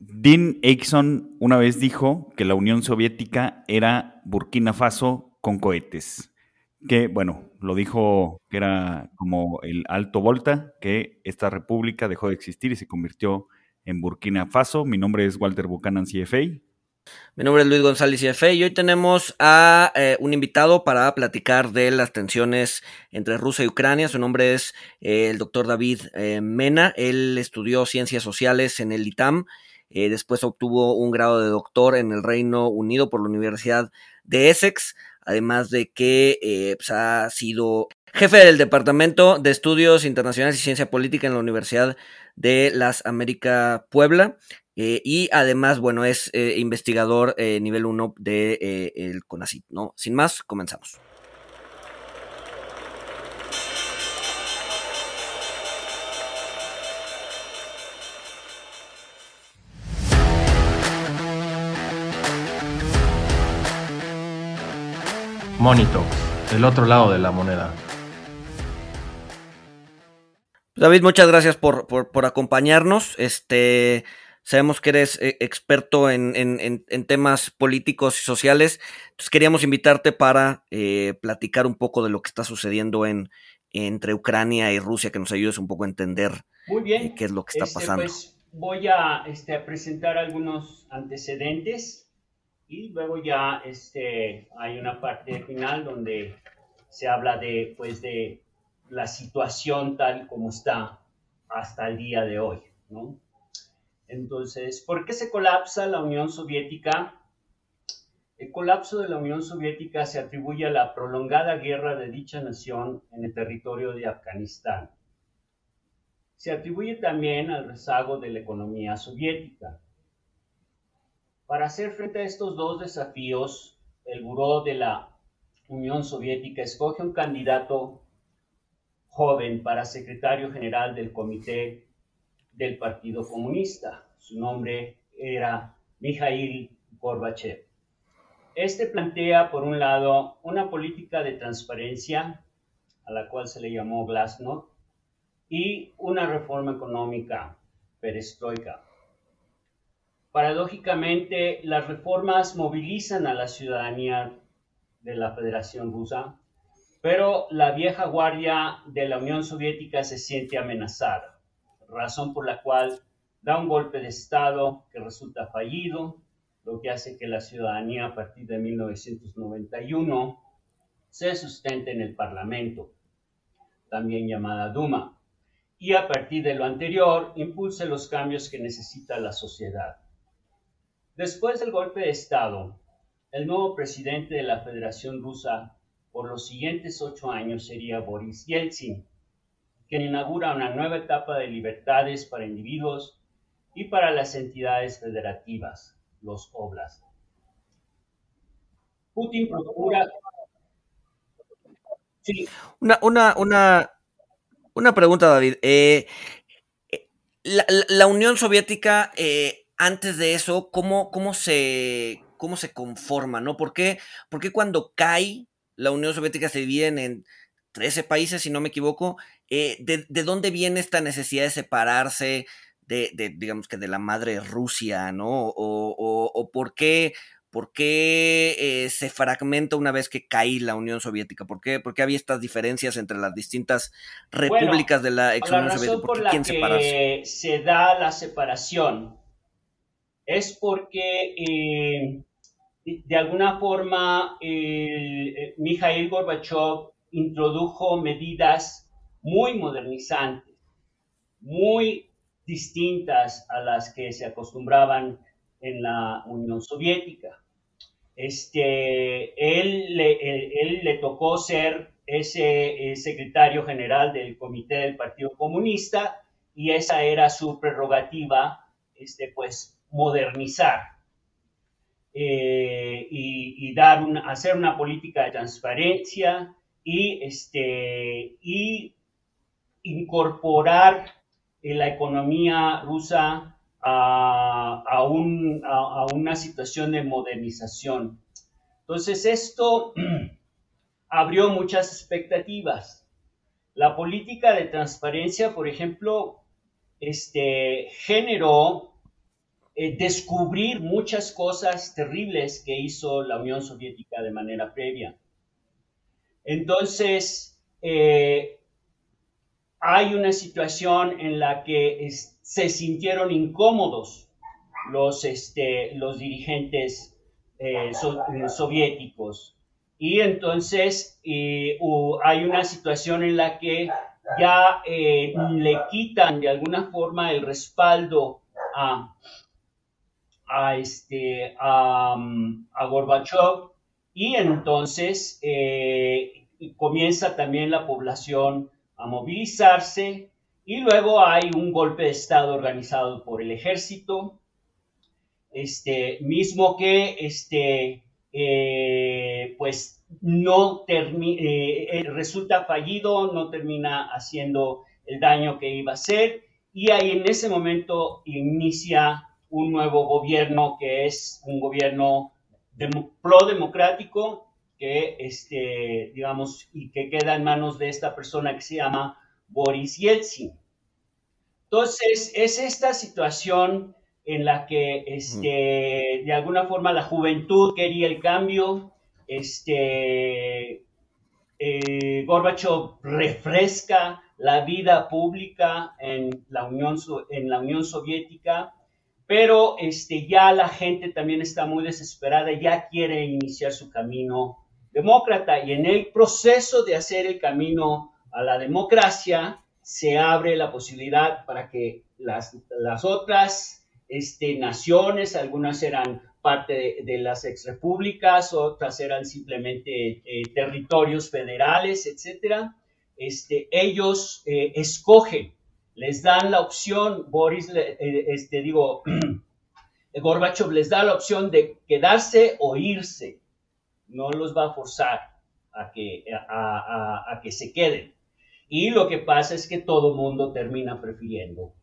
Dean Aikson una vez dijo que la Unión Soviética era Burkina Faso con cohetes. Que, bueno, lo dijo que era como el Alto Volta, que esta república dejó de existir y se convirtió en Burkina Faso. Mi nombre es Walter Buchanan, CFA. Mi nombre es Luis González CFA y hoy tenemos a eh, un invitado para platicar de las tensiones entre Rusia y Ucrania. Su nombre es eh, el doctor David eh, Mena. Él estudió ciencias sociales en el ITAM eh, después obtuvo un grado de doctor en el Reino Unido por la Universidad de Essex, además de que eh, pues, ha sido jefe del Departamento de Estudios Internacionales y Ciencia Política en la Universidad de las Américas Puebla. Eh, y además, bueno, es investigador nivel 1 del de, el ¿no? Sin más, comenzamos. Monito, el otro lado de la moneda. David, muchas gracias por, acompañarnos. Este, sabemos que eres eh, experto en, temas políticos y sociales. Entonces queríamos invitarte para eh, platicar un poco de lo que está sucediendo en, entre Ucrania y Rusia, que nos ayudes un poco a entender Muy bien. Eh, qué es lo que está este, pasando. Pues, voy a, este, a presentar algunos antecedentes y luego ya este, hay una parte final donde se habla de, pues, de la situación tal como está hasta el día de hoy. ¿no? Entonces, ¿por qué se colapsa la Unión Soviética? El colapso de la Unión Soviética se atribuye a la prolongada guerra de dicha nación en el territorio de Afganistán. Se atribuye también al rezago de la economía soviética. Para hacer frente a estos dos desafíos, el Buró de la Unión Soviética escoge un candidato joven para secretario general del Comité del Partido Comunista. Su nombre era Mikhail Gorbachev. Este plantea, por un lado, una política de transparencia, a la cual se le llamó Glasnost, y una reforma económica, perestroika. Paradójicamente, las reformas movilizan a la ciudadanía de la Federación Rusa, pero la vieja guardia de la Unión Soviética se siente amenazada, razón por la cual da un golpe de Estado que resulta fallido, lo que hace que la ciudadanía a partir de 1991 se sustente en el Parlamento, también llamada Duma, y a partir de lo anterior impulse los cambios que necesita la sociedad. Después del golpe de Estado, el nuevo presidente de la Federación Rusa por los siguientes ocho años sería Boris Yeltsin, quien inaugura una nueva etapa de libertades para individuos y para las entidades federativas, los oblasts. Putin procura... Sí. Una, una, una, una pregunta, David. Eh, eh la, la, Unión Soviética eh, antes de eso, ¿cómo, cómo, se, cómo se conforma? ¿no? ¿Por qué, cuando cae la Unión Soviética se divide en 13 países, si no me equivoco? Eh, de, dónde viene esta necesidad de separarse de, digamos que de la madre Rusia, ¿no? O, por qué, por qué eh, se fragmenta una vez que cae la Unión Soviética? ¿Por qué, por qué había estas diferencias entre las distintas repúblicas de la ex Unión Soviética? ¿Por qué quién Se da la separación es porque eh, de alguna forma eh, Mikhail Gorbachev introdujo medidas muy modernizantes, muy distintas a las que se acostumbraban en la Unión Soviética. Este, él, le, él, le tocó ser ese secretario general del Comité del Partido Comunista y esa era su prerrogativa, este, pues modernizar eh, y, dar hacer una política de transparencia y, este, y incorporar la economía rusa a, a, una situación de modernización. Entonces esto abrió muchas expectativas. La política de transparencia, por ejemplo, este, generó eh, descubrir muchas cosas terribles que hizo la Unión Soviética de manera previa. Entonces, eh, hay una situación en la que se sintieron incómodos los, este, los dirigentes eh, soviéticos. Y entonces hay una situación en la que ya le quitan de alguna forma el respaldo a, a, este, a, a Gorbachev y entonces eh, comienza también la población a movilizarse y luego hay un golpe de Estado organizado por el ejército, este, mismo que este, eh, pues no eh, resulta fallido, no termina haciendo el daño que iba a hacer y ahí en ese momento inicia un nuevo gobierno que es un gobierno pro-democrático que, este, digamos, y que queda en manos de esta persona que se llama Boris Yeltsin. Entonces, es esta situación en la que, este, de alguna forma, la juventud quería el cambio, este, eh, Gorbachev refresca la vida pública en la Unión, en la Unión Soviética, pero este, ya la gente también está muy desesperada, ya quiere iniciar su camino demócrata. Y en el proceso de hacer el camino a la democracia se abre la posibilidad para que las, las otras este, naciones, algunas eran parte de, las exrepúblicas, otras eran simplemente eh, territorios federales, etcétera, este, ellos eh, escogen les dan la opción, Boris, eh, este, digo, Gorbachev les da la opción de quedarse o irse. No los va a forzar a que, a, que se queden. Y lo que pasa es que todo mundo termina prefiriendo.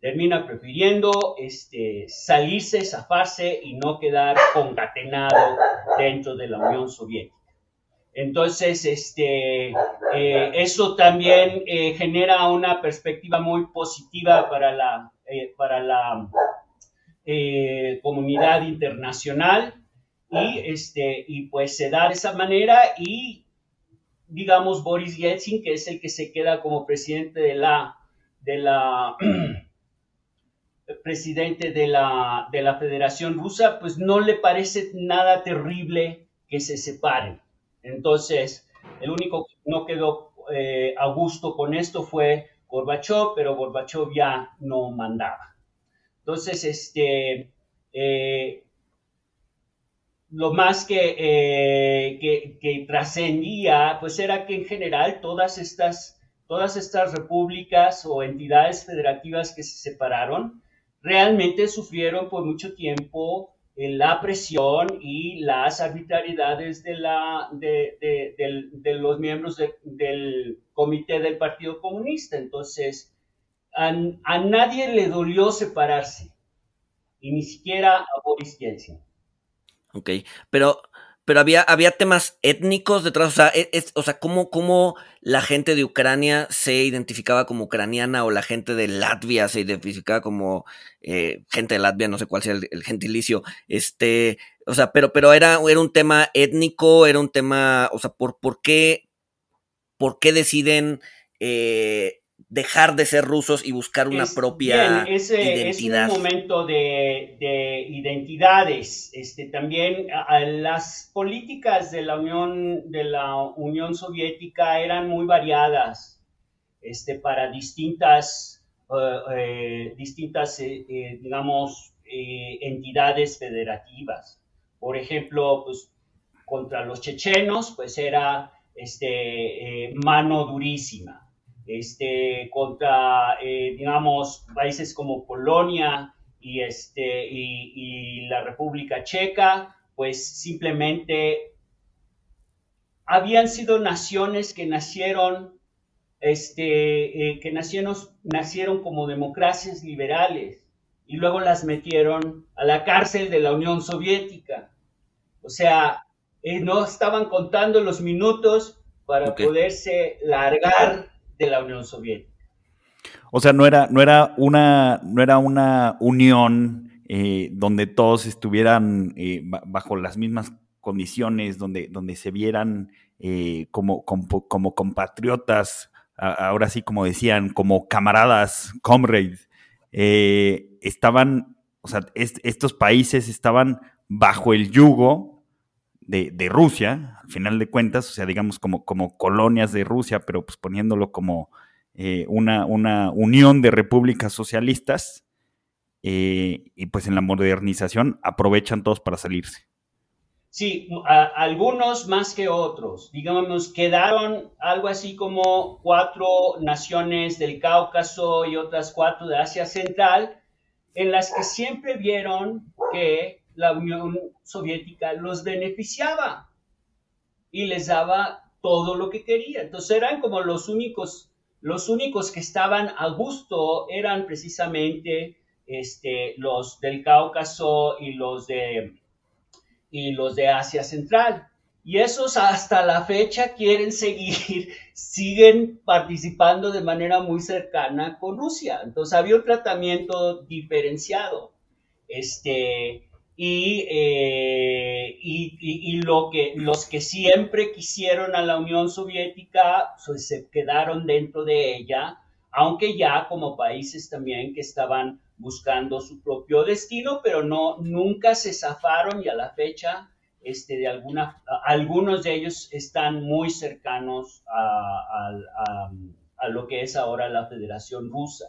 Termina prefiriendo este, salirse, zafarse y no quedar concatenado dentro de la Unión Soviética. Entonces, este, eh, eso también eh, genera una perspectiva muy positiva para la, eh, para la comunidad internacional. Y, este, y pues se da de esa manera y digamos Boris Yeltsin, que es el que se queda como presidente de la, de la presidente de la, de la Federación Rusa, pues no le parece nada terrible que se separen entonces, el único que no quedó eh, a gusto con esto fue Gorbachev, pero Gorbachev ya no mandaba. Entonces, este, eh, lo más eh, que, trascendía, pues era que en general todas estas, todas estas repúblicas o entidades federativas que se separaron, realmente sufrieron por mucho tiempo la presión y las arbitrariedades de, la, de, los miembros del comité del Partido Comunista. Entonces, a, nadie le dolió separarse, y ni siquiera a Boris Yeltsin. Ok, pero pero había, había temas étnicos detrás, o sea, e, es, o sea ¿cómo, ¿cómo, la gente de Ucrania se identificaba como ucraniana o la gente de Latvia se identificaba como eh, gente de Latvia, no sé cuál sea el, gentilicio, este, o sea, pero, pero era, era un tema étnico, era un tema, o sea, ¿por, por qué, por qué deciden eh, dejar de ser rusos y buscar una propia identidad. Es un momento de, identidades. Este, también las políticas de la Unión, de la Unión Soviética eran muy variadas este, para distintas, eh, eh, distintas eh, digamos, entidades federativas. Por ejemplo, pues, contra los chechenos, pues era este, mano durísima este, contra, eh, digamos, países como Polonia y, este, y, la República Checa, pues simplemente habían sido naciones que nacieron, este, eh, que nacieron, nacieron como democracias liberales y luego las metieron a la cárcel de la Unión Soviética. O sea, eh, no estaban contando los minutos para poderse largar de la Unión Soviética. O sea, no era, no era, una, no era una unión eh, donde todos estuvieran eh, bajo las mismas condiciones, donde, donde se vieran eh, como, como, compatriotas, ahora sí como decían, como camaradas, comrades, estaban, o sea, estos países estaban bajo el yugo de, Rusia, al final de cuentas, o sea, digamos como, como colonias de Rusia, pero pues poniéndolo como una, una unión de repúblicas socialistas, eh, y pues en la modernización aprovechan todos para salirse. Sí, algunos más que otros. Digamos, quedaron algo así como cuatro naciones del Cáucaso y otras cuatro de Asia Central, en las que siempre vieron que la Unión Soviética los beneficiaba y les daba todo lo que quería. Entonces eran como los únicos, los únicos que estaban a gusto eran precisamente este, los del Cáucaso y los de, y los de Asia Central. Y esos hasta la fecha quieren seguir, siguen participando de manera muy cercana con Rusia. Entonces había un tratamiento diferenciado. Este, y, eh, y, lo que, los que siempre quisieron a la Unión Soviética pues, se quedaron dentro de ella, aunque ya como países también que estaban buscando su propio destino, pero no, nunca se zafaron y a la fecha, este, de alguna, algunos de ellos están muy cercanos a, lo que es ahora la Federación Rusa.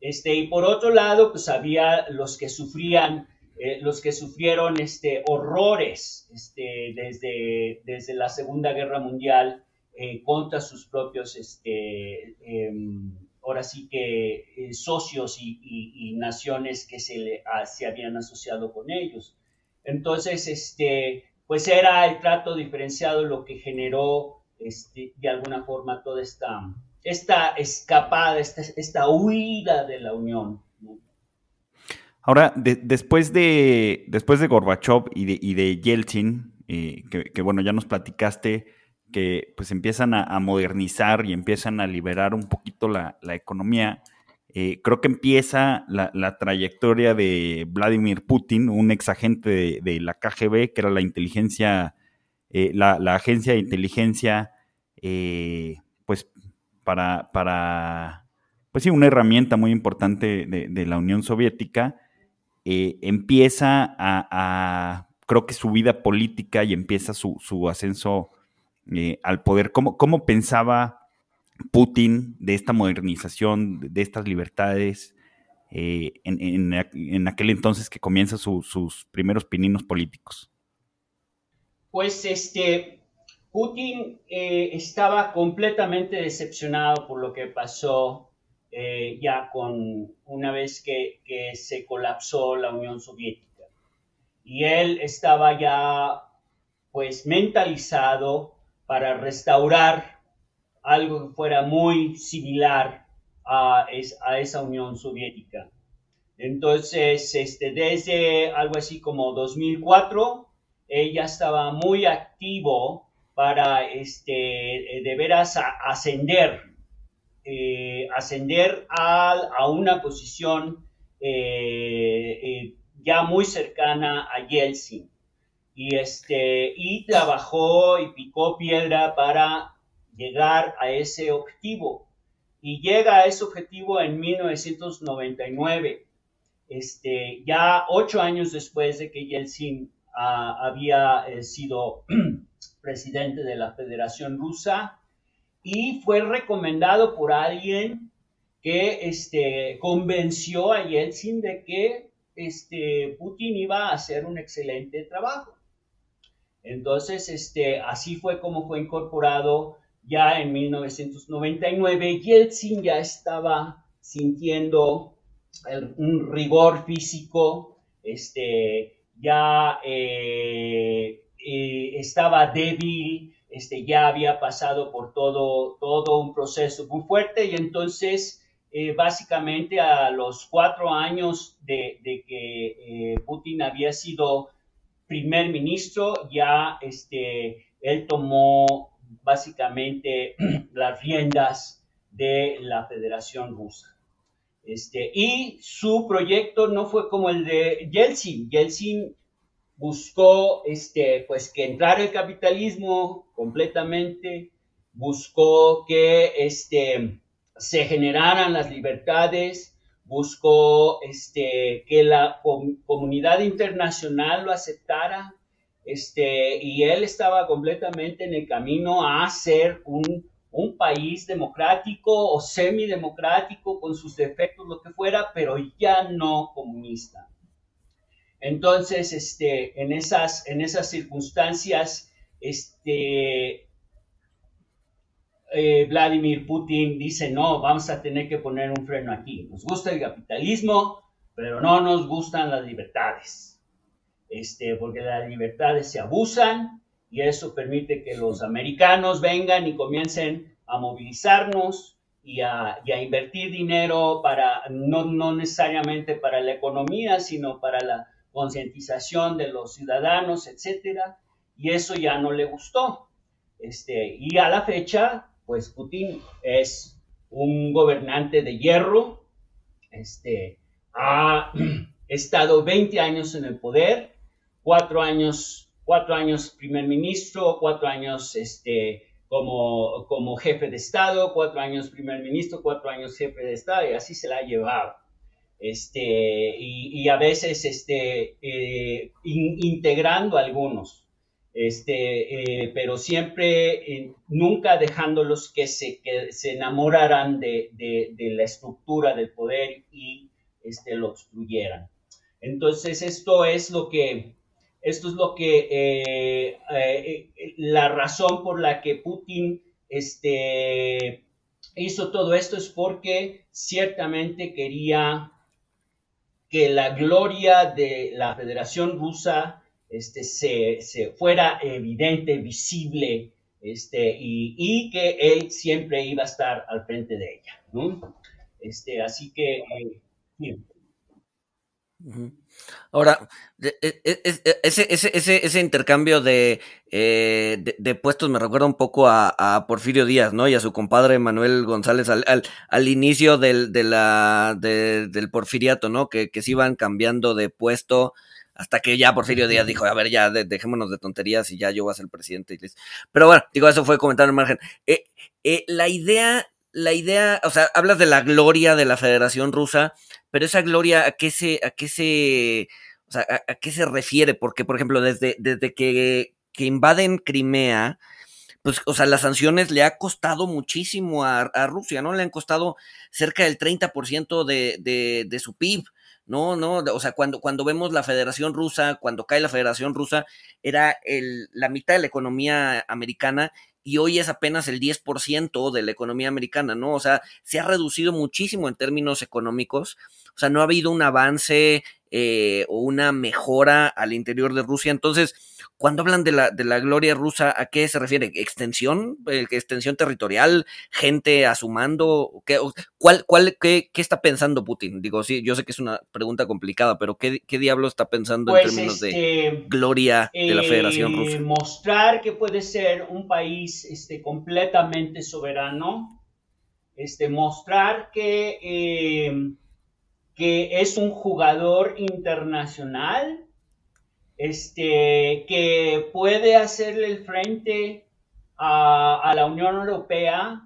Este, y por otro lado, pues había los que sufrían, eh, los que sufrieron este, horrores este, desde, desde la Segunda Guerra Mundial eh, contra sus propios este, em, ahora sí que eh, socios y, naciones que se, se habían asociado con ellos. Entonces, este, pues era el trato diferenciado lo que generó este, de alguna forma toda esta, esta escapada, esta, esta huida de la Unión. Ahora, después, de, después de Gorbachev y de, y de Yeltsin, eh, que, bueno, ya nos platicaste que pues empiezan a, modernizar y empiezan a liberar un poquito la, economía. Eh, creo que empieza la, trayectoria de Vladimir Putin, un ex agente de, la KGB, que era la inteligencia, eh, la, agencia de inteligencia, eh, pues para, para, pues sí, una herramienta muy importante de, la Unión Soviética, empieza a, creo que su vida política y empieza su, ascenso eh, al poder. ¿Cómo, ¿Cómo, pensaba Putin de esta modernización, de estas libertades, eh, en, aquel entonces que comienza sus primeros pininos políticos? Pues este, Putin eh, estaba completamente decepcionado por lo que pasó ya con una vez que, se colapsó la Unión Soviética. Y él estaba ya pues mentalizado para restaurar algo que fuera muy similar a, esa Unión Soviética. Entonces, este, desde algo así como 2004, ella estaba muy activo para este, de veras ascender, eh, ascender a, una posición eh, eh, ya muy cercana a Yeltsin y, este, trabajó y picó piedra para llegar a ese objetivo. Y llega a ese objetivo en 1999, este, ya ocho años después de que Yeltsin ah, había sido presidente de la Federación Rusa y fue recomendado por alguien que este, convenció a Yeltsin de que este, Putin iba a hacer un excelente trabajo. Entonces, este, así fue como fue incorporado ya en 1999. Yeltsin ya estaba sintiendo un rigor físico, este, ya eh, eh, estaba débil, este, ya había pasado por todo, todo un proceso muy fuerte y entonces eh, básicamente a los cuatro años de, de que Putin había sido primer ministro, ya este, él tomó básicamente las riendas de la Federación Rusa. Este, y su proyecto no fue como el de Yeltsin. Yeltsin buscó este, pues, que entrara el capitalismo completamente, buscó que este, se generaran las libertades, buscó este, que la comunidad internacional lo aceptara, este, y él estaba completamente en el camino a ser un, un país democrático o semidemocrático con sus defectos, lo que fuera, pero ya no comunista. Entonces, este, en, esas, en esas circunstancias, este, eh, Vladimir Putin dice, no, vamos a tener que poner un freno aquí. Nos gusta el capitalismo, pero no nos gustan las libertades este, porque las libertades se abusan y eso permite que los americanos vengan y comiencen a movilizarnos y a, invertir dinero para, no, no, necesariamente para la economía, sino para la concientización de los ciudadanos, etcétera, y eso ya no le gustó. Este, y a la fecha, pues Putin es un gobernante de hierro, este, ha estado 20 años en el poder, cuatro años, cuatro años primer ministro, cuatro años este, como, como jefe de Estado, cuatro años primer ministro, cuatro años jefe de Estado, y así se la ha llevado. Este, y, a veces este, eh, integrando algunos, este, eh, pero siempre, eh, nunca dejándolos que se, que se enamoraran de, de, de, la estructura del poder y este, lo obstruyeran. Entonces, esto es lo que esto es lo que, eh, la razón por la que Putin este, hizo todo esto es porque ciertamente quería que la gloria de la Federación Rusa este, se, fuera evidente, visible, este, y, que él siempre iba a estar al frente de ella. Este, así que, eh, Ahora, e, e, e, ese, ese, ese, intercambio eh, de, de, puestos me recuerda un poco a, Porfirio Díaz, ¿no? Y a su compadre Manuel González al, al, inicio del, de la, del porfiriato, ¿no? Que, se iban cambiando de puesto hasta que ya Porfirio Díaz dijo, a ver, ya dejémonos de tonterías y ya yo voy a ser presidente. Pero bueno, digo, eso fue comentar en margen. Eh, eh, la idea, la idea, o sea, hablas de la gloria de la Federación Rusa, pero esa gloria, ¿a qué se, a qué se, o sea, a, qué se refiere? Porque, por ejemplo, desde, desde que, que, invaden Crimea, pues, o sea, las sanciones le ha costado muchísimo a, Rusia, ¿no? Le han costado cerca del 30% de, de, de su PIB. No, no, o sea, cuando, cuando vemos la Federación Rusa, cuando cae la Federación Rusa, era el, la mitad de la economía americana y hoy es apenas el 10% de la economía americana, ¿no? O sea, se ha reducido muchísimo en términos económicos, o sea, no ha habido un avance eh, o una mejora al interior de Rusia. Entonces, cuando hablan de la, de la gloria rusa, ¿a qué se refiere? ¿Extensión? Eh, ¿Extensión territorial? ¿Gente a su mando? ¿Qué, cuál, cuál, qué, qué, está pensando Putin? Digo, sí, yo sé que es una pregunta complicada, pero ¿qué, qué diablo está pensando en pues, términos de este, gloria de la Federación eh, Rusa? Mostrar que puede ser un país este, completamente soberano, este, mostrar que que es un jugador internacional, este, que puede hacerle el frente a, la Unión Europea,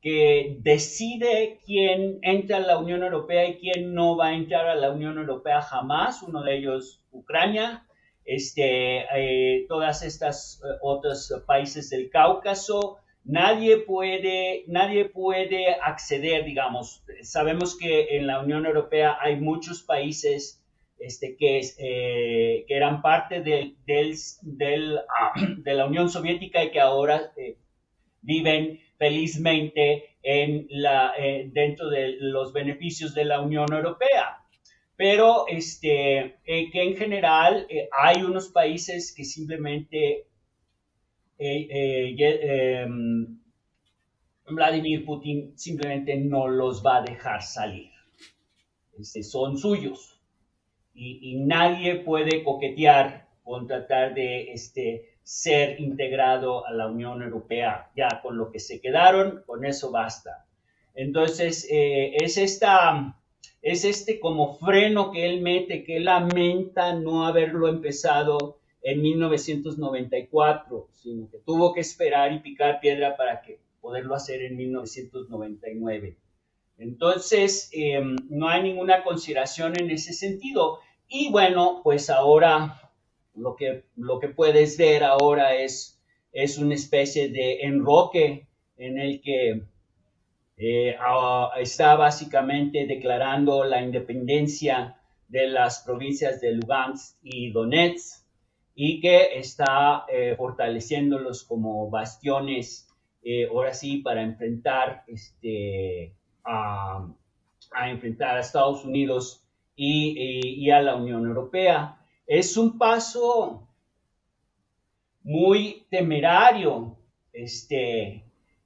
que decide quién entra a la Unión Europea y quién no va a entrar a la Unión Europea jamás, uno de ellos Ucrania, este, eh, todas estas eh, otros países del Cáucaso, nadie puede, nadie puede acceder, digamos, sabemos que en la Unión Europea hay muchos países este, que, eh, que eran parte de, del, ah, de la Unión Soviética y que ahora eh, viven felizmente en la, eh, dentro de los beneficios de la Unión Europea. Pero este, que en general hay unos países que simplemente Vladimir Putin simplemente no los va a dejar salir. Este, son suyos. Y, nadie puede coquetear con tratar de este, ser integrado a la Unión Europea. Ya con lo que se quedaron, con eso basta. Entonces, eh, es esta, es este como freno que él mete, que lamenta no haberlo empezado en 1994, sino que tuvo que esperar y picar piedra para poderlo hacer en 1999. Entonces, em, no hay ninguna consideración en ese sentido. Y bueno, pues ahora lo que, lo que puedes ver ahora es, es una especie de enroque en el que eh, está básicamente declarando la independencia de las provincias de Lugansk y Donetsk y que está eh, fortaleciéndolos como bastiones, eh, ahora sí, para enfrentar, este, a, enfrentar a Estados Unidos y, a la Unión Europea. Es un paso muy temerario, este,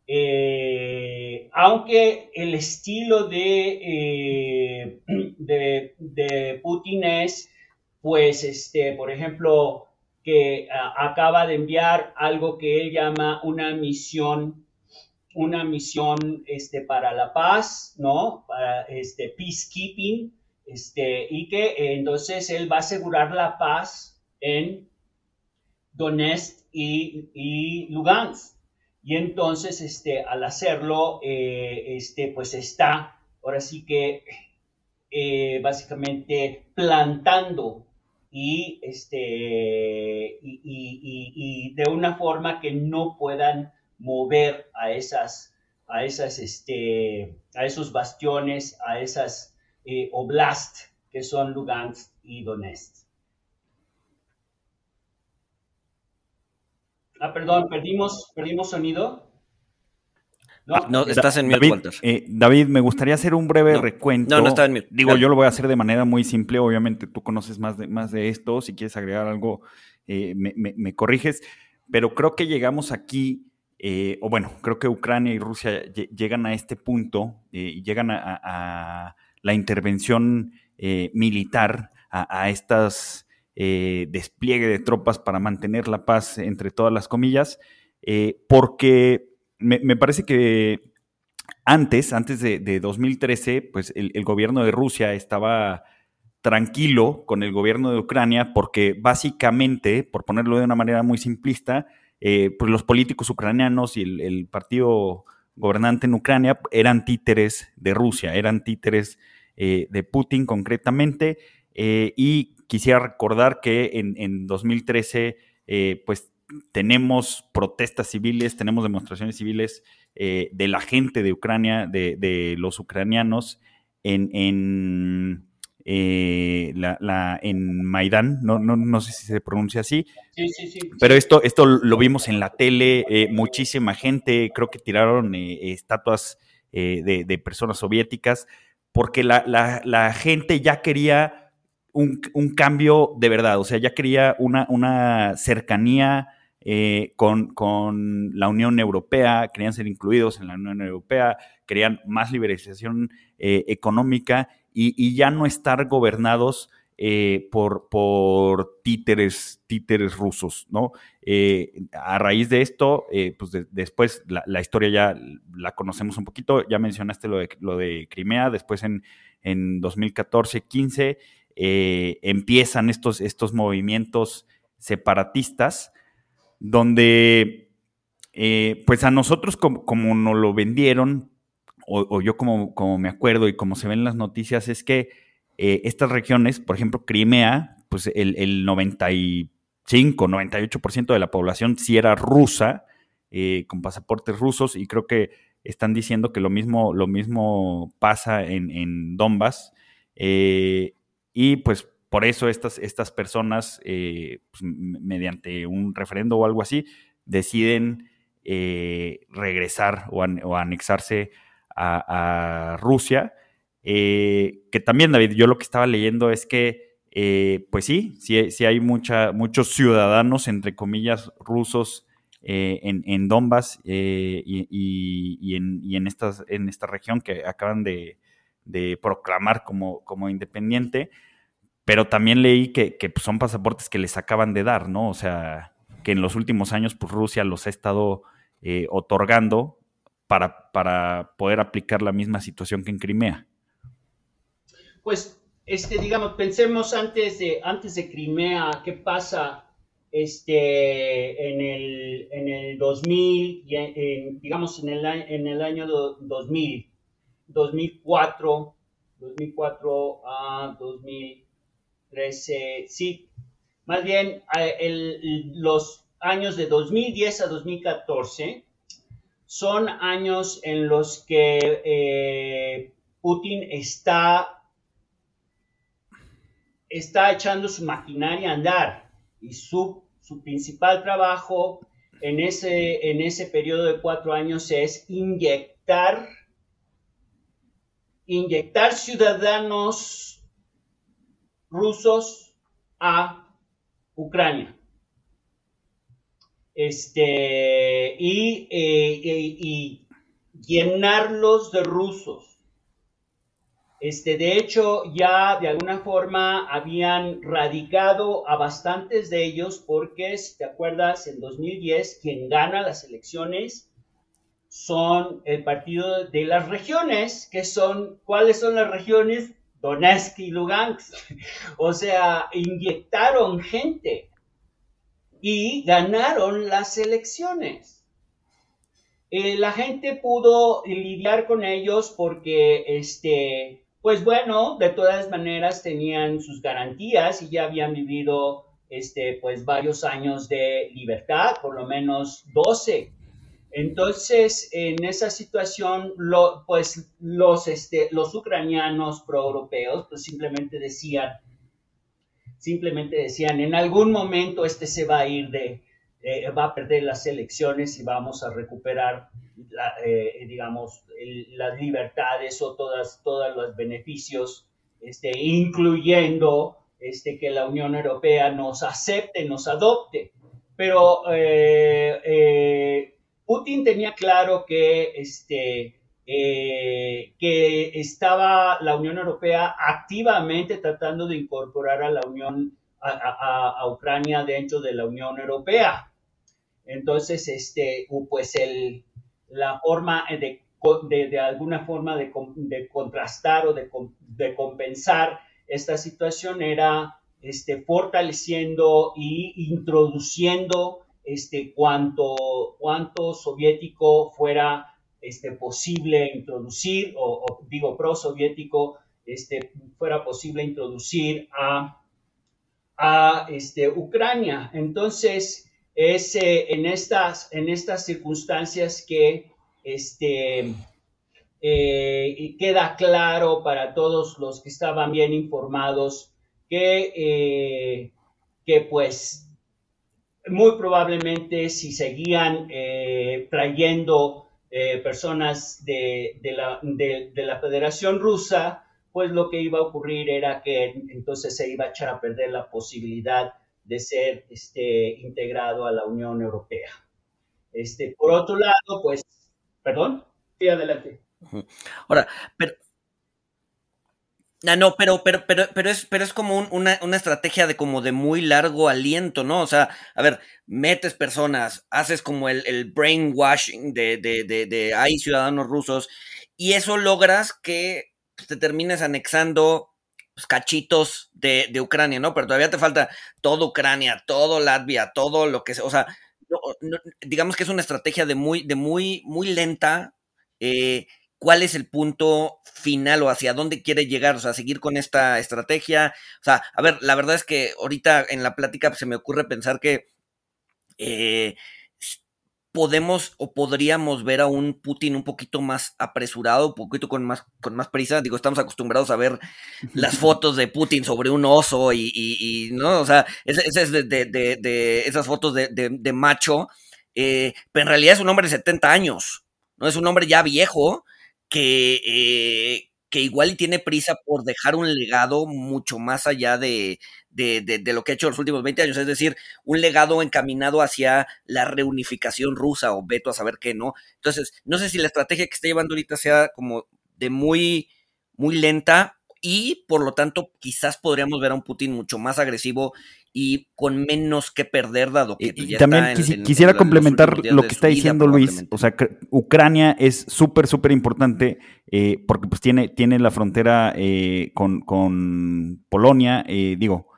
eh, aunque el estilo de, eh, de, Putin es, pues, este, por ejemplo, que acaba de enviar algo que él llama una misión, una misión este, para la paz, ¿no? Para este, peacekeeping, este, y que eh, entonces él va a asegurar la paz en Donetsk y, y Lugansk. Y entonces, este, al hacerlo, eh, este, pues está, ahora sí que, eh, básicamente plantando y, este, y, de una forma que no puedan mover a esas, a esas, este, a esos bastiones, a esas eh, oblast que son Lugansk y Donetsk. Ah, perdón, perdimos, perdimos sonido. No, ah, estás en mute, Walter. Eh, David, me gustaría hacer un breve recuento. No, no está en mute. Digo, yo lo voy a hacer de manera muy simple. Obviamente tú conoces más de, más de esto. Si quieres agregar algo, eh, me, corriges. Pero creo que llegamos aquí, eh, o bueno, creo que Ucrania y Rusia llegan a este punto y llegan a, la intervención militar, a, a estas eh, despliegue de tropas para mantener la paz entre todas las comillas, eh, porque me, parece que antes, antes de, 2013, pues el, gobierno de Rusia estaba tranquilo con el gobierno de Ucrania porque básicamente, por ponerlo de una manera muy simplista, eh, pues los políticos ucranianos y el, partido gobernante en Ucrania eran títeres de Rusia, eran títeres de Putin concretamente, y Quisiera recordar que en, 2013, eh, pues tenemos protestas civiles, tenemos demostraciones civiles eh, de la gente de Ucrania, de, los ucranianos en, en, eh, la, en Maidán, no, no, sé si se pronuncia así, sí, sí, sí, pero esto, esto lo vimos en la tele, muchísima gente, creo que tiraron estatuas de, personas soviéticas, porque la, la gente ya quería un, cambio de verdad, o sea, ya quería una, una cercanía eh, con, la Unión Europea, querían ser incluidos en la Unión Europea, querían más liberalización eh, económica y, ya no estar gobernados eh, por, títeres, rusos, ¿no? a raíz de esto, pues después la, historia ya la conocemos un poquito, ya mencionaste lo de, Crimea, después en, en 2014-15 eh, empiezan estos movimientos separatistas, donde eh, pues a nosotros como, nos lo vendieron, o, yo como, como, me acuerdo y como se ven las noticias, es que eh, estas regiones, por ejemplo, Crimea, pues el, el 95, 98% de la población sí era rusa, con pasaportes rusos, y creo que están diciendo que lo mismo, lo mismo pasa en, en Donbass. Y pues por eso estas, estas personas, eh, pues, mediante un referendo o algo así, deciden eh, regresar o, anexarse a, Rusia. Eh, que también, David, yo lo que estaba leyendo es que, pues sí, sí, hay mucha, muchos ciudadanos, entre comillas, rusos en, en, Donbass y, en, y en, estas, en esta región que acaban de, de proclamar como, como independiente, pero también leí que, pues, son pasaportes que les acaban de dar, ¿no? O sea, que en los últimos años pues, Rusia los ha estado eh, otorgando para, para poder aplicar la misma situación que en Crimea. pues, este, digamos, pensemos antes de, antes de Crimea, ¿qué pasa este, en, el, en el 2000, digamos, en el, en el año 2000, 2004, 2004 a 2013, sí, más bien los años de 2010 a 2014 son años en los que eh, Putin está, está echando su maquinaria a andar y su, su principal trabajo en ese, en ese periodo de cuatro años es inyectar, inyectar ciudadanos rusos a Ucrania. Este, y, eh, y llenarlos de rusos. Este, de hecho, ya de alguna forma habían radicado a bastantes de ellos porque, si te acuerdas, en 2010 quien gana las elecciones son el partido de las regiones, que son, ¿cuáles son las regiones? Donetsk y Lugansk. O sea, inyectaron gente y ganaron las elecciones. Eh, la gente pudo lidiar con ellos porque, este, pues bueno, de todas maneras tenían sus garantías y ya habían vivido, este, pues varios años de libertad, por lo menos 12 entonces, en esa situación, lo, pues los, este, los ucranianos proeuropeos pues simplemente decían, simplemente decían, en algún momento este se va a ir de, eh, va a perder las elecciones y vamos a recuperar, eh, digamos, las libertades o todas, todos los beneficios, este, incluyendo este, que la Unión Europea nos acepte, nos adopte. Pero eh, Putin tenía claro que, este, eh, que estaba la Unión Europea activamente tratando de incorporar a la Unión, a, Ucrania dentro de la Unión Europea. Entonces, este, pues el, la forma de, de, alguna forma de, contrastar o de, compensar esta situación era este, fortaleciendo y introduciendo este, cuanto, soviético fuera este, posible introducir, o, digo pro-soviético, este, fuera posible introducir a, este, Ucrania. Entonces, es en, estas, en estas circunstancias que eh, queda claro para todos los que estaban bien informados que, eh, que pues muy probablemente si seguían eh, trayendo eh, personas de, la, Federación Rusa, pues lo que iba a ocurrir era que entonces se iba a echar a perder la posibilidad de ser este, integrado a la Unión Europea. Este, por otro lado, pues, perdón, sí, adelante. Ahora, pero, Ah, no, pero, pero, pero, pero es, pero es como una, estrategia de como de muy largo aliento, ¿no? O sea, a ver, metes personas, haces como el, brainwashing de, de, de, de hay ciudadanos rusos, y eso logras que te termines anexando pues, cachitos de, de, Ucrania, ¿no? Pero todavía te falta toda Ucrania, todo Latvia, todo lo que sea. O sea, digamos que es una estrategia de muy, de muy, muy lenta. Eh, ¿Cuál es el punto final o hacia dónde quiere llegar, o sea, seguir con esta estrategia. O sea, a ver, la verdad es que ahorita en la plática se me ocurre pensar que eh, podemos o podríamos ver a un Putin un poquito más apresurado, un poquito con más, con más prisa. Digo, estamos acostumbrados a ver las fotos de Putin sobre un oso y, ¿no? O sea, ese, es de, esas fotos de, macho, eh, pero en realidad es un hombre de 70 años, ¿no? Es un hombre ya viejo que, eh, que igual tiene prisa por dejar un legado mucho más allá de, de, lo que ha hecho los últimos 20 años, es decir, un legado encaminado hacia la reunificación rusa o veto a saber qué, ¿no? Entonces, no sé si la estrategia que está llevando ahorita sea como de muy, muy lenta y por lo tanto quizás podríamos ver a un Putin mucho más agresivo y con menos que perder, dado que pues, también quisiera complementar lo que está diciendo Luis. O sea, Ucrania es súper, súper importante eh, porque pues tiene, tiene la frontera eh, con, con, Polonia, eh, digo,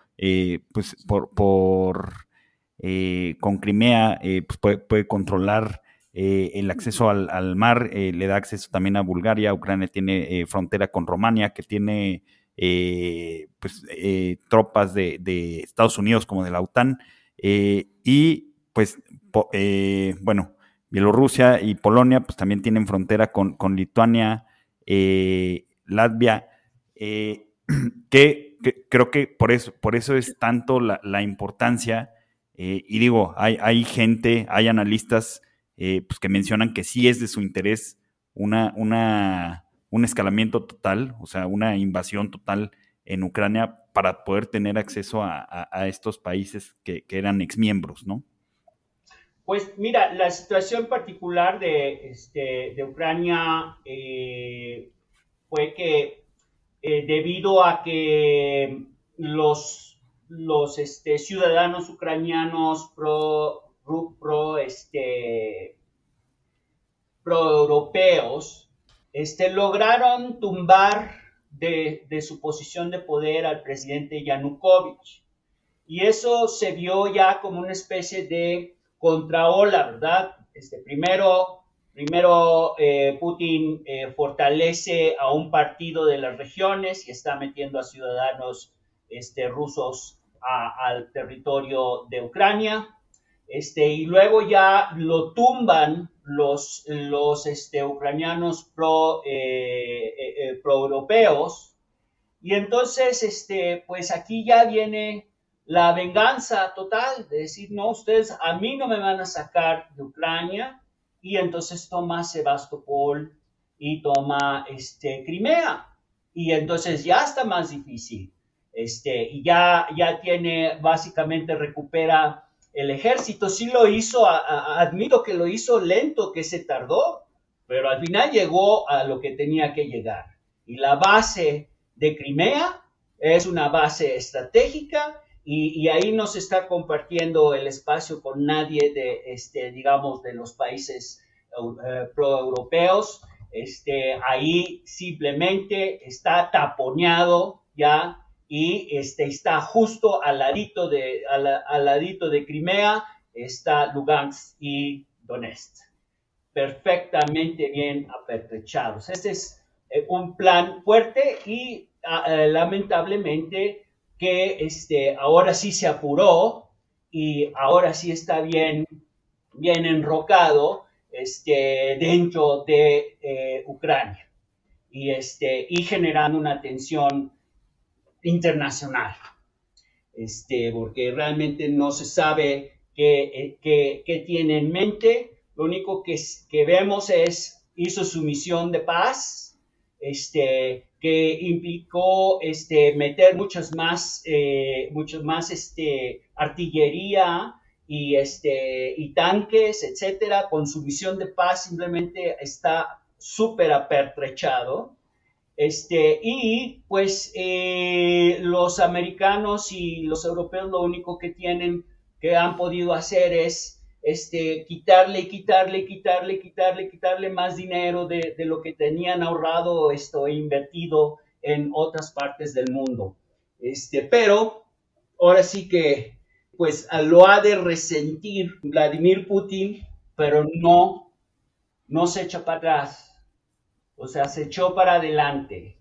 pues por, por con Crimea, pues puede, controlar el acceso al, al mar, le da acceso también a Bulgaria. Ucrania tiene frontera con Romania, que tiene eh, pues, eh, tropas de, Estados Unidos como de la OTAN. Eh, y pues, bueno, Bielorrusia y Polonia pues también tienen frontera con, con Lituania, Latvia, que, creo que por eso, por eso es tanto la, importancia. y digo, hay, hay, gente, hay analistas pues que mencionan que sí es de su interés una, una un escalamiento total, o sea, una invasión total en Ucrania para poder tener acceso a, estos países que, eran exmiembros, ¿no? Pues mira, la situación particular de, este, de Ucrania eh, fue que eh, debido a que los, los este, ciudadanos ucranianos pro, pro, este, pro europeos este, lograron tumbar de, su posición de poder al presidente Yanukovych. Y eso se vio ya como una especie de contraola, ¿verdad? Este, primero, eh, Putin eh, fortalece a un partido de las regiones y está metiendo a ciudadanos este, rusos al territorio de Ucrania. Este, y luego ya lo tumban los, los este, ucranianos pro, eh, eh, eh, europeos. Y entonces, este, pues aquí ya viene la venganza total, de decir, no, ustedes a mí no me van a sacar de Ucrania, y entonces toma Sebastopol y toma este, Crimea. Y entonces ya está más difícil. Este, y ya, ya tiene, básicamente recupera el ejército sí lo hizo, admito que lo hizo lento, que se tardó, pero al final llegó a lo que tenía que llegar. Y la base de Crimea es una base estratégica y, ahí no se está compartiendo el espacio con nadie de, este, digamos, de los países uh, proeuropeos. Este, ahí simplemente está taponeado ya y este, está justo al ladito de, al, ladito de Crimea, está Lugansk y Donetsk. Perfectamente bien apertrechados. Este es eh, un plan fuerte y ah, eh, lamentablemente que este, ahora sí se apuró y ahora sí está bien, bien enrocado este, dentro de eh, Ucrania y, este, y generando una tensión internacional, este, porque realmente no se sabe qué, qué, tiene en mente. Lo único que, que, vemos es, hizo su misión de paz, este, que implicó este, meter muchas más, eh, muchas más este, artillería y, este, y tanques, etcétera. Con su misión de paz simplemente está súper apertrechado. Este, y pues eh, los americanos y los europeos lo único que tienen, que han podido hacer es este, quitarle, quitarle, quitarle, quitarle, quitarle más dinero de, lo que tenían ahorrado esto, e invertido en otras partes del mundo. Este, pero ahora sí que pues lo ha de resentir Vladimir Putin, pero no, no se echa para atrás o sea, se echó para adelante.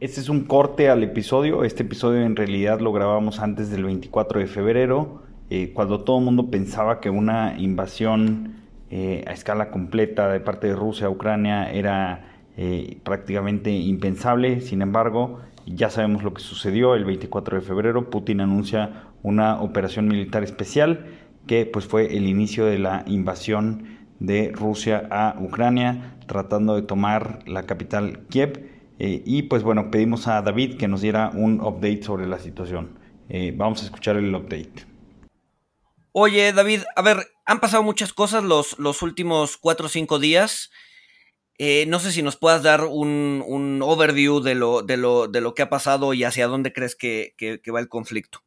Este es un corte al episodio. Este episodio en realidad lo grabamos antes del 24 de febrero, eh, cuando todo el mundo pensaba que una invasión eh, a escala completa de parte de Rusia a Ucrania era eh, prácticamente impensable. Sin embargo, ya sabemos lo que sucedió el 24 de febrero. Putin anuncia una operación militar especial que pues fue el inicio de la invasión de Rusia a Ucrania, tratando de tomar la capital Kiev. Eh, y pues bueno, pedimos a David que nos diera un update sobre la situación. Eh, vamos a escuchar el update. Oye, David, a ver, han pasado muchas cosas los, los últimos cuatro o cinco días. Eh, no sé si nos puedas dar un, overview de lo, de, lo, de lo que ha pasado y hacia dónde crees que, va el conflicto.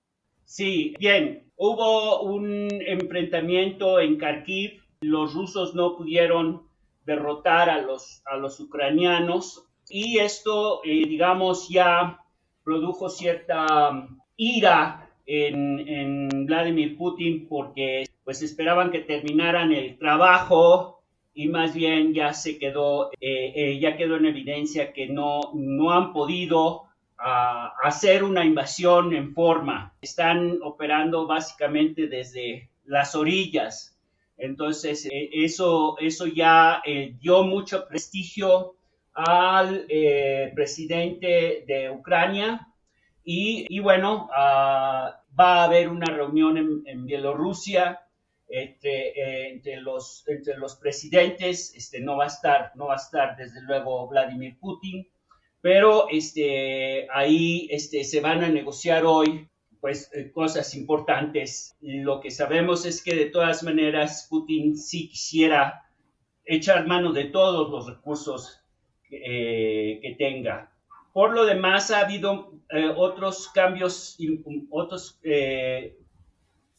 Sí, bien. Hubo un enfrentamiento en Kharkiv. Los rusos no pudieron derrotar a los, a los ucranianos y esto, eh, digamos, ya produjo cierta um, ira en, en, Vladimir Putin porque pues esperaban que terminaran el trabajo y más bien ya se quedó, eh, eh, ya quedó en evidencia que no, no han podido ah, hacer una invasión en forma. Están operando básicamente desde las orillas. Entonces, eh, eso, eso ya dio mucho prestigio al presidente de Ucrania. Y, bueno, ah, va a haber una reunión en, Bielorrusia eh, entre, los, entre los presidentes, este, no va a estar, no va a estar desde luego Vladimir Putin, pero este, ahí este, se van a negociar hoy pues eh, cosas importantes. Lo que sabemos es que de todas maneras Putin sí quisiera echar mano de todos los recursos que eh, tenga. Por lo demás, ha habido otros cambios, otras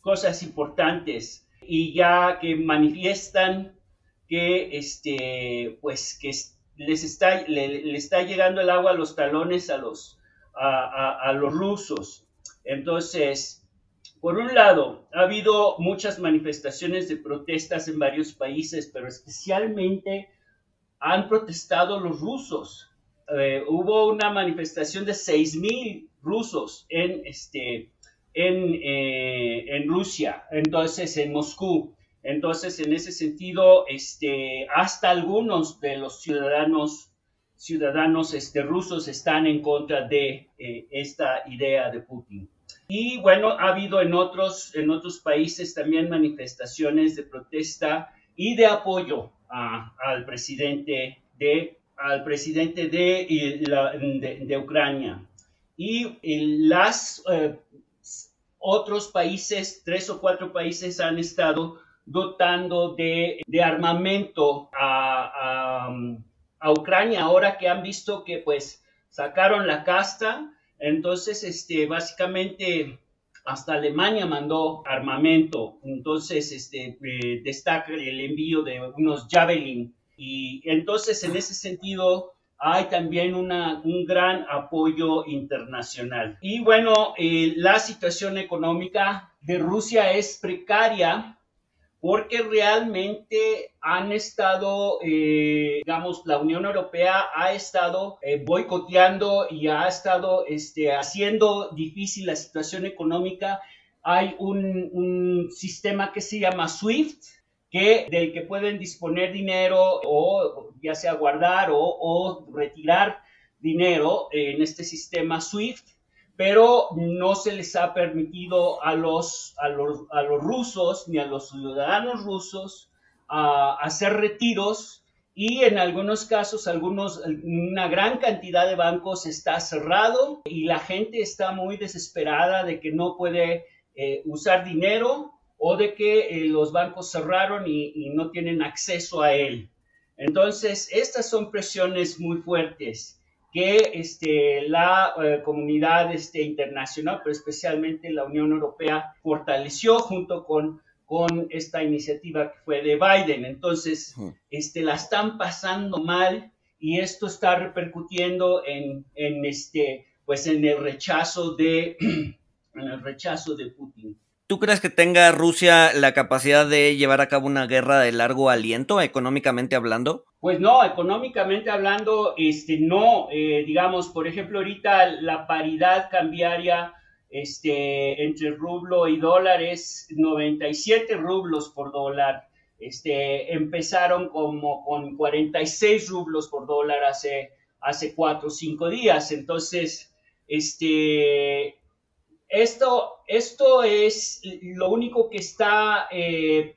cosas importantes y ya que manifiestan que, este, pues, que les está, le, está llegando el agua a los talones a los, a, los rusos. Entonces, por un lado, ha habido muchas manifestaciones de protestas en varios países, pero especialmente han protestado los rusos. Eh, hubo una manifestación de 6.000 rusos en, este, eh, en, Rusia, entonces en Moscú. Entonces, en ese sentido, este, hasta algunos de los ciudadanos, ciudadanos este, rusos están en contra de eh, esta idea de Putin. Y bueno, ha habido en otros, en otros países también manifestaciones de protesta y de apoyo al presidente de, al presidente de, de, Ucrania. Y las eh, otros países, tres o cuatro países han estado dotando de, armamento a, Ucrania ahora que han visto que pues sacaron la casta. Entonces, este, básicamente hasta Alemania mandó armamento. Entonces, este, eh, destaca el envío de unos Javelin. Y entonces, en ese sentido, hay también un gran apoyo internacional. Y bueno, eh, la situación económica de Rusia es precaria porque realmente han estado, eh, digamos, la Unión Europea ha estado eh, boicoteando y ha estado este, haciendo difícil la situación económica. Hay un, sistema que se llama SWIFT, que, del que pueden disponer dinero o ya sea guardar o, retirar dinero en este sistema SWIFT, pero no se les ha permitido a los, a los, a los rusos ni a los ciudadanos rusos a hacer retiros y en algunos casos, algunos, una gran cantidad de bancos está cerrado y la gente está muy desesperada de que no puede eh, usar dinero o de que eh, los bancos cerraron y, no tienen acceso a él. Entonces, estas son presiones muy fuertes que este, la eh, comunidad este, internacional, pero especialmente la Unión Europea, fortaleció junto con, con esta iniciativa que fue de Biden. Entonces, este, la están pasando mal y esto está repercutiendo en, en, este, pues en el rechazo de, en el rechazo de Putin. ¿Tú crees que tenga Rusia la capacidad de llevar a cabo una guerra de largo aliento, económicamente hablando? Pues no, económicamente hablando, este, no. Eh, digamos, por ejemplo, ahorita la paridad cambiaria este, entre rublo y dólar es 97 rublos por dólar. Este, empezaron como con 46 rublos por dólar hace, hace 4 o 5 días. Entonces, este, esto, esto es lo único que está eh,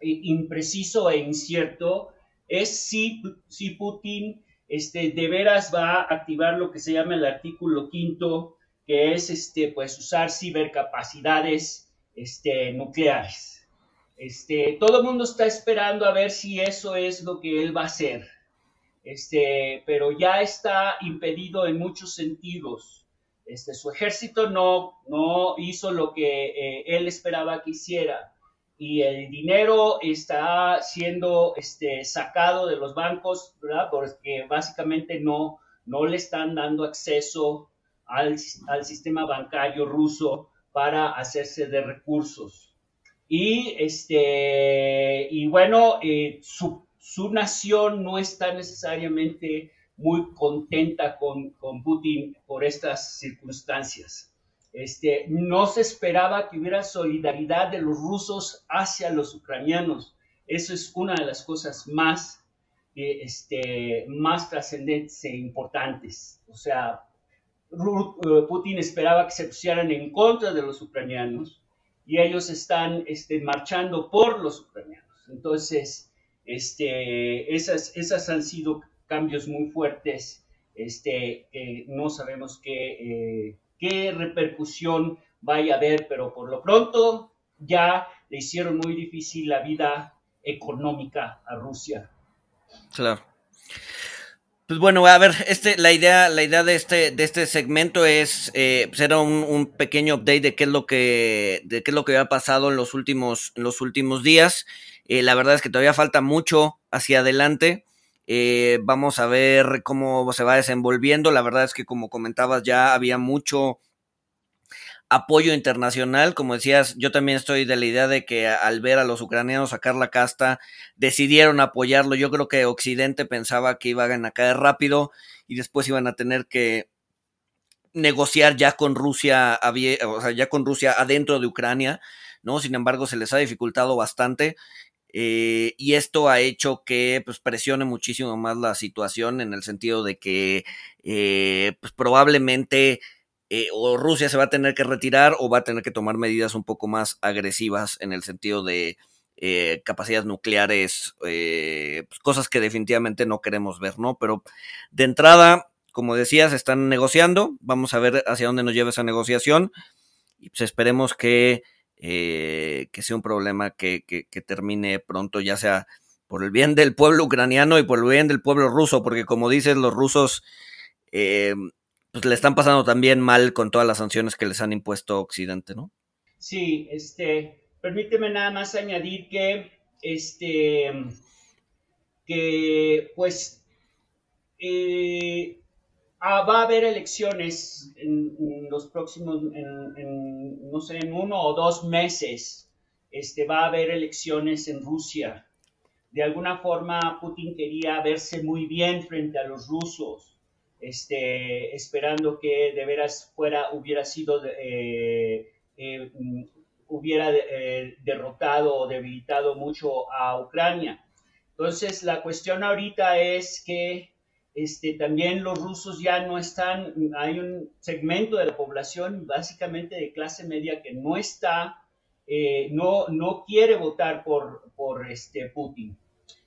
impreciso e incierto, es si, si Putin este, de veras va a activar lo que se llama el artículo quinto, que es este, pues, usar cibercapacidades este, nucleares. Este, todo el mundo está esperando a ver si eso es lo que él va a hacer. este, pero ya está impedido en muchos sentidos. Este, su ejército no, no hizo lo que eh, él esperaba que hiciera y el dinero está siendo este, sacado de los bancos, ¿verdad? Porque básicamente no, no le están dando acceso al, al sistema bancario ruso para hacerse de recursos. Y, este, y bueno, eh, su, su, nación no está necesariamente muy contenta con, con Putin por estas circunstancias. Este, no se esperaba que hubiera solidaridad de los rusos hacia los ucranianos. Eso es una de las cosas más, eh, este, más trascendentes e importantes. O sea, eh, Putin esperaba que se pusieran en contra de los ucranianos y ellos están este, marchando por los ucranianos. Entonces, este, esas, esas han sido cambios muy fuertes. Este, no sabemos qué, eh, qué repercusión vaya a haber, pero por lo pronto ya le hicieron muy difícil la vida económica a Rusia. Claro. Pues bueno, a ver, este, la idea, la idea de este, de este segmento es, eh, pues era un, pequeño update de qué es lo que, de qué es lo que había pasado en los últimos, en los últimos días. Eh, la verdad es que todavía falta mucho hacia adelante. Eh, vamos a ver cómo se va desenvolviendo. La verdad es que, como comentabas, ya había mucho apoyo internacional. Como decías, yo también estoy de la idea de que al ver a los ucranianos sacar la casta, decidieron apoyarlo. Yo creo que Occidente pensaba que iban a caer rápido y después iban a tener que negociar ya con Rusia, o sea, ya con Rusia adentro de Ucrania, ¿no? Sin embargo, se les ha dificultado bastante. Eh, y esto ha hecho que pues, presione muchísimo más la situación en el sentido de que eh, pues, probablemente eh, o Rusia se va a tener que retirar o va a tener que tomar medidas un poco más agresivas en el sentido de capacidades nucleares, pues, cosas que definitivamente no queremos ver, ¿no? Pero de entrada, como decías, están negociando, vamos a ver hacia dónde nos lleva esa negociación y pues esperemos que eh, que sea un problema que, termine pronto, ya sea por el bien del pueblo ucraniano y por el bien del pueblo ruso, porque como dices, los rusos eh, pues le están pasando también mal con todas las sanciones que les han impuesto Occidente, ¿no? Sí, este, permíteme nada más añadir que, este, que pues eh, Ah, va a haber elecciones en, los próximos, en, no sé, en uno o dos meses. Este, va a haber elecciones en Rusia. De alguna forma, Putin quería verse muy bien frente a los rusos, este, esperando que de veras fuera, hubiera sido, eh, eh, hubiera eh, derrotado o debilitado mucho a Ucrania. Entonces, la cuestión ahorita es que este, también los rusos ya no están, hay un segmento de la población básicamente de clase media que no está, eh, no, no quiere votar por, por este, Putin.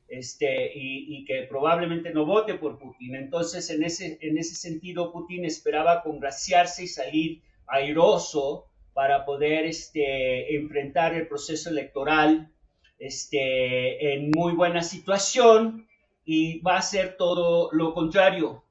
Este, y, que probablemente no vote por Putin. Entonces, en ese, en ese sentido, Putin esperaba congraciarse y salir airoso para poder este, enfrentar el proceso electoral este, en muy buena situación y va a ser todo lo contrario.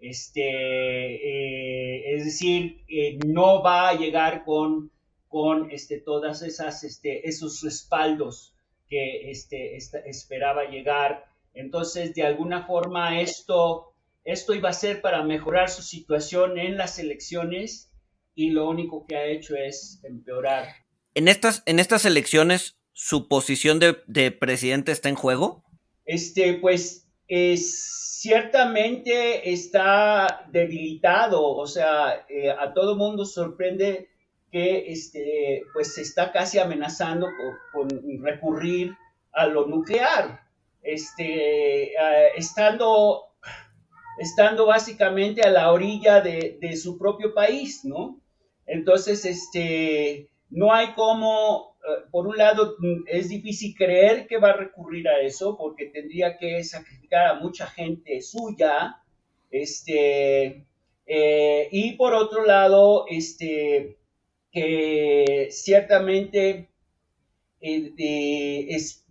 Este, eh, es decir, eh, no va a llegar con, con este, todas esas, este, esos respaldos que este, esperaba llegar. Entonces, de alguna forma, esto, esto iba a ser para mejorar su situación en las elecciones y lo único que ha hecho es empeorar. En estas, en estas elecciones, ¿su posición de, de presidente está en juego? Este, pues ciertamente está debilitado, o sea, eh, a todo mundo sorprende que este, pues se está casi amenazando con, recurrir a lo nuclear, este, eh, estando, estando básicamente a la orilla de, de, su propio país, ¿no? Entonces, este, no hay como eh, por un lado, mm, es difícil creer que va a recurrir a eso porque tendría que sacrificar a mucha gente suya. Este, eh, y por otro lado, este, que ciertamente eh, es,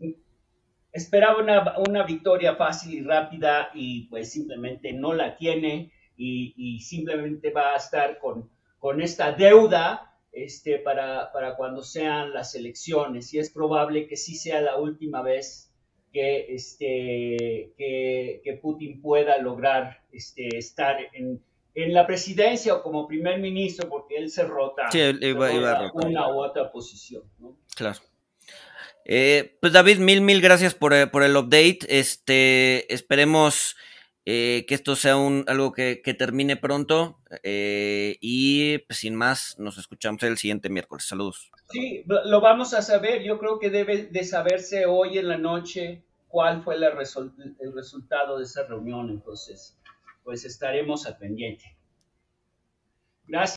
esperaba una, una, victoria fácil y rápida y pues simplemente no la tiene y, y simplemente va a estar con, con esta deuda este, para, para, cuando sean las elecciones y es probable que sí sea la última vez que, este, que, que Putin pueda lograr este, estar en, en, la presidencia o como primer ministro porque él se rota, sí, iba, se rota iba una u otra posición. ¿no? Claro. Eh, pues David, mil, mil gracias por, eh, por el update. Este, esperemos eh, que esto sea un, algo que, que termine pronto. Eh, y pues, sin más, nos escuchamos el siguiente miércoles. Saludos. Sí, lo vamos a saber. Yo creo que debe de saberse hoy en la noche cuál fue la resol el resultado de esa reunión. Entonces, pues estaremos al pendiente. Gracias.